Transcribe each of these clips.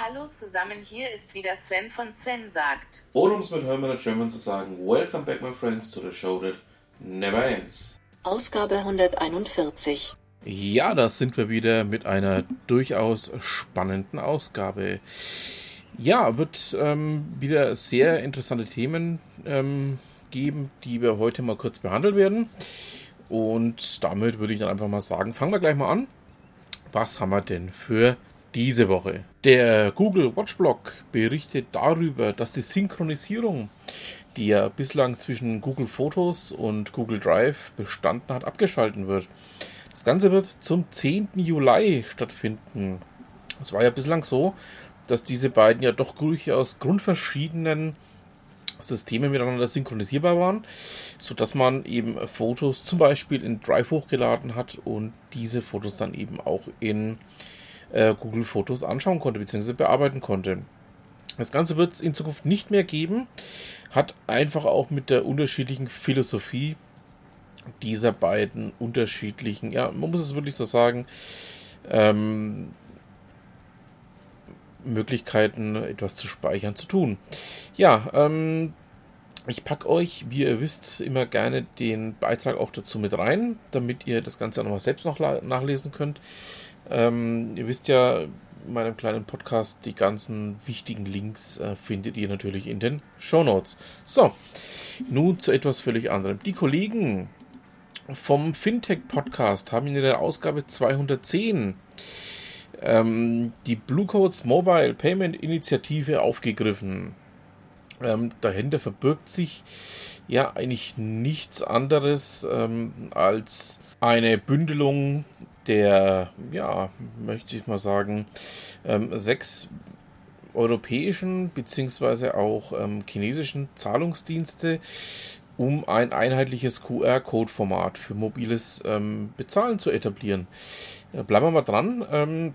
Hallo zusammen, hier ist wieder Sven von Sven sagt. Oder um es mit Hermann German zu sagen, Welcome back my friends to the show that never ends. Ausgabe 141. Ja, da sind wir wieder mit einer durchaus spannenden Ausgabe. Ja, wird ähm, wieder sehr interessante Themen ähm, geben, die wir heute mal kurz behandeln werden. Und damit würde ich dann einfach mal sagen, fangen wir gleich mal an. Was haben wir denn für diese Woche? Der Google Watchblog berichtet darüber, dass die Synchronisierung, die ja bislang zwischen Google Fotos und Google Drive bestanden hat, abgeschalten wird. Das Ganze wird zum 10. Juli stattfinden. Es war ja bislang so, dass diese beiden ja doch durchaus grundverschiedenen Systeme miteinander synchronisierbar waren, sodass man eben Fotos zum Beispiel in Drive hochgeladen hat und diese Fotos dann eben auch in äh, Google Fotos anschauen konnte bzw. bearbeiten konnte. Das Ganze wird es in Zukunft nicht mehr geben, hat einfach auch mit der unterschiedlichen Philosophie dieser beiden unterschiedlichen, ja, man muss es wirklich so sagen, ähm, Möglichkeiten, etwas zu speichern, zu tun. Ja, ähm, ich packe euch, wie ihr wisst, immer gerne den Beitrag auch dazu mit rein, damit ihr das Ganze auch nochmal selbst noch nachlesen könnt. Ähm, ihr wisst ja, in meinem kleinen Podcast, die ganzen wichtigen Links äh, findet ihr natürlich in den Show Notes. So, nun zu etwas völlig anderem. Die Kollegen vom Fintech Podcast haben in der Ausgabe 210 ähm, die Blue Codes Mobile Payment Initiative aufgegriffen. Ähm, dahinter verbirgt sich ja eigentlich nichts anderes ähm, als eine Bündelung der, ja, möchte ich mal sagen, ähm, sechs europäischen beziehungsweise auch ähm, chinesischen Zahlungsdienste um ein einheitliches QR-Code-Format für mobiles ähm, Bezahlen zu etablieren. Äh, bleiben wir mal dran. Ähm,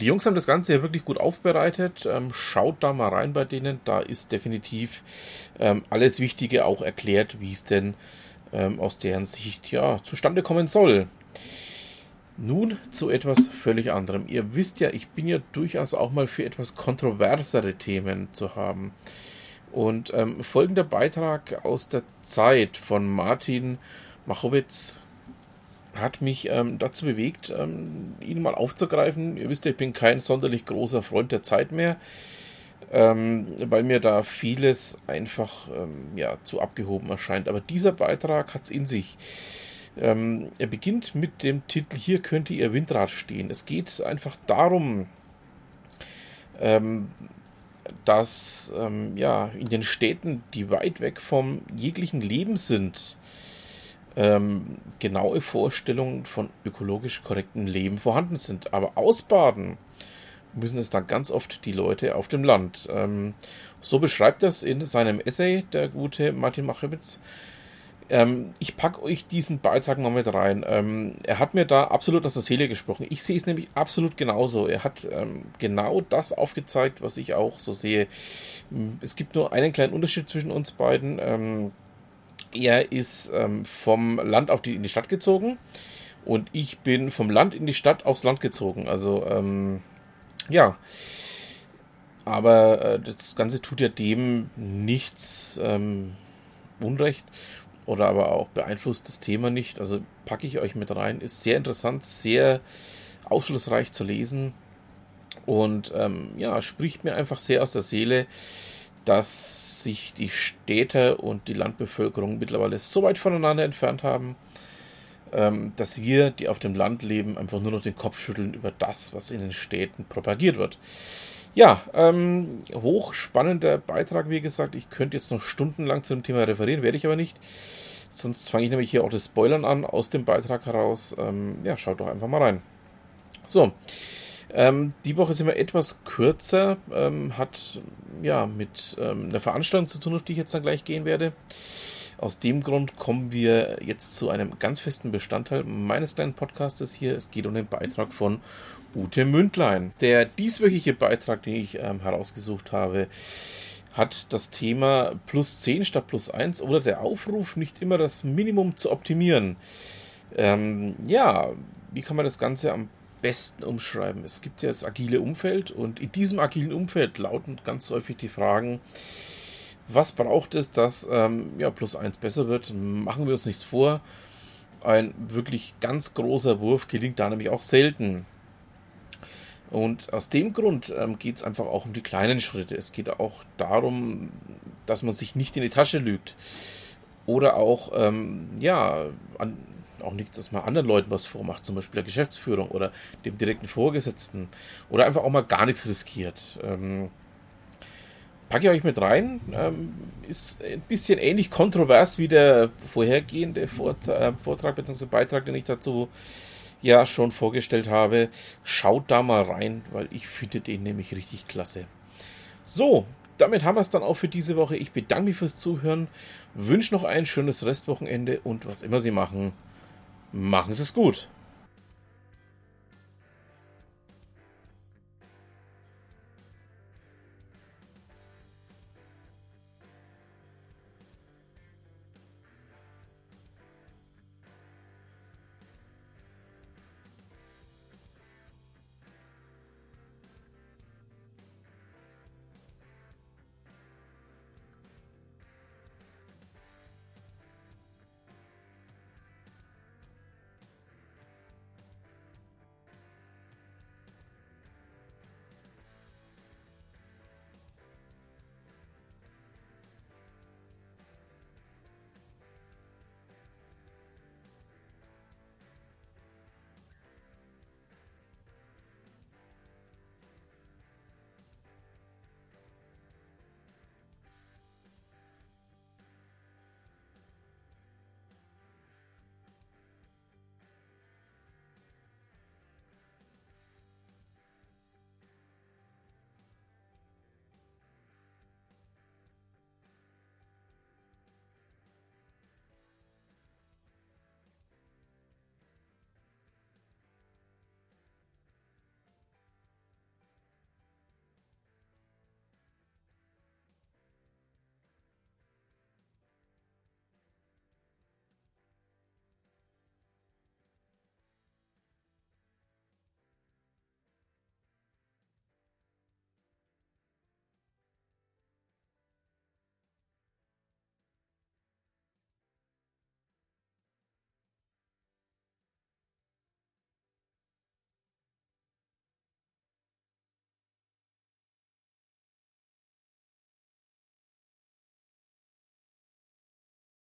die Jungs haben das Ganze ja wirklich gut aufbereitet. Ähm, schaut da mal rein bei denen. Da ist definitiv ähm, alles Wichtige auch erklärt, wie es denn ähm, aus deren Sicht ja zustande kommen soll. Nun zu etwas völlig anderem. Ihr wisst ja, ich bin ja durchaus auch mal für etwas kontroversere Themen zu haben. Und ähm, folgender Beitrag aus der Zeit von Martin Machowitz hat mich ähm, dazu bewegt, ähm, ihn mal aufzugreifen. Ihr wisst, ich bin kein sonderlich großer Freund der Zeit mehr, ähm, weil mir da vieles einfach ähm, ja, zu abgehoben erscheint. Aber dieser Beitrag hat es in sich. Ähm, er beginnt mit dem Titel Hier könnte Ihr Windrad stehen. Es geht einfach darum, ähm, dass ja, in den Städten, die weit weg vom jeglichen Leben sind, ähm, genaue Vorstellungen von ökologisch korrektem Leben vorhanden sind. Aber ausbaden müssen es dann ganz oft die Leute auf dem Land. Ähm, so beschreibt das in seinem Essay der gute Martin Machewitz. Ähm, ich packe euch diesen Beitrag mal mit rein. Ähm, er hat mir da absolut aus der Seele gesprochen. Ich sehe es nämlich absolut genauso. Er hat ähm, genau das aufgezeigt, was ich auch so sehe. Es gibt nur einen kleinen Unterschied zwischen uns beiden. Ähm, er ist ähm, vom Land auf die, in die Stadt gezogen und ich bin vom Land in die Stadt aufs Land gezogen. Also, ähm, ja. Aber äh, das Ganze tut ja dem nichts ähm, Unrecht oder aber auch beeinflusst das Thema nicht. Also packe ich euch mit rein. Ist sehr interessant, sehr aufschlussreich zu lesen und ähm, ja, spricht mir einfach sehr aus der Seele dass sich die Städte und die Landbevölkerung mittlerweile so weit voneinander entfernt haben, ähm, dass wir, die auf dem Land leben, einfach nur noch den Kopf schütteln über das, was in den Städten propagiert wird. Ja, ähm, hochspannender Beitrag, wie gesagt. Ich könnte jetzt noch stundenlang zum Thema referieren, werde ich aber nicht. Sonst fange ich nämlich hier auch das Spoilern an aus dem Beitrag heraus. Ähm, ja, schaut doch einfach mal rein. So, ähm, die Woche sind wir etwas kürzer, ähm, hat ja mit ähm, einer Veranstaltung zu tun, auf die ich jetzt dann gleich gehen werde. Aus dem Grund kommen wir jetzt zu einem ganz festen Bestandteil meines kleinen Podcastes hier. Es geht um den Beitrag von Ute Mündlein. Der dieswöchige Beitrag, den ich ähm, herausgesucht habe, hat das Thema plus 10 statt plus 1 oder der Aufruf, nicht immer das Minimum zu optimieren. Ähm, ja, wie kann man das Ganze am besten umschreiben? Es gibt ja das agile Umfeld und in diesem agilen Umfeld lauten ganz häufig die Fragen, was braucht es, dass ähm, ja, plus eins besser wird? Machen wir uns nichts vor. Ein wirklich ganz großer Wurf gelingt da nämlich auch selten. Und aus dem Grund ähm, geht es einfach auch um die kleinen Schritte. Es geht auch darum, dass man sich nicht in die Tasche lügt. Oder auch, ähm, ja, an, auch nicht, dass man anderen Leuten was vormacht, zum Beispiel der Geschäftsführung oder dem direkten Vorgesetzten. Oder einfach auch mal gar nichts riskiert. Ähm, packe ich euch mit rein. Ähm, ist ein bisschen ähnlich kontrovers wie der vorhergehende Vortrag, äh, Vortrag bzw. Beitrag, den ich dazu ja schon vorgestellt habe. Schaut da mal rein, weil ich finde den nämlich richtig klasse. So, damit haben wir es dann auch für diese Woche. Ich bedanke mich fürs Zuhören, wünsche noch ein schönes Restwochenende und was immer Sie machen, machen Sie es gut.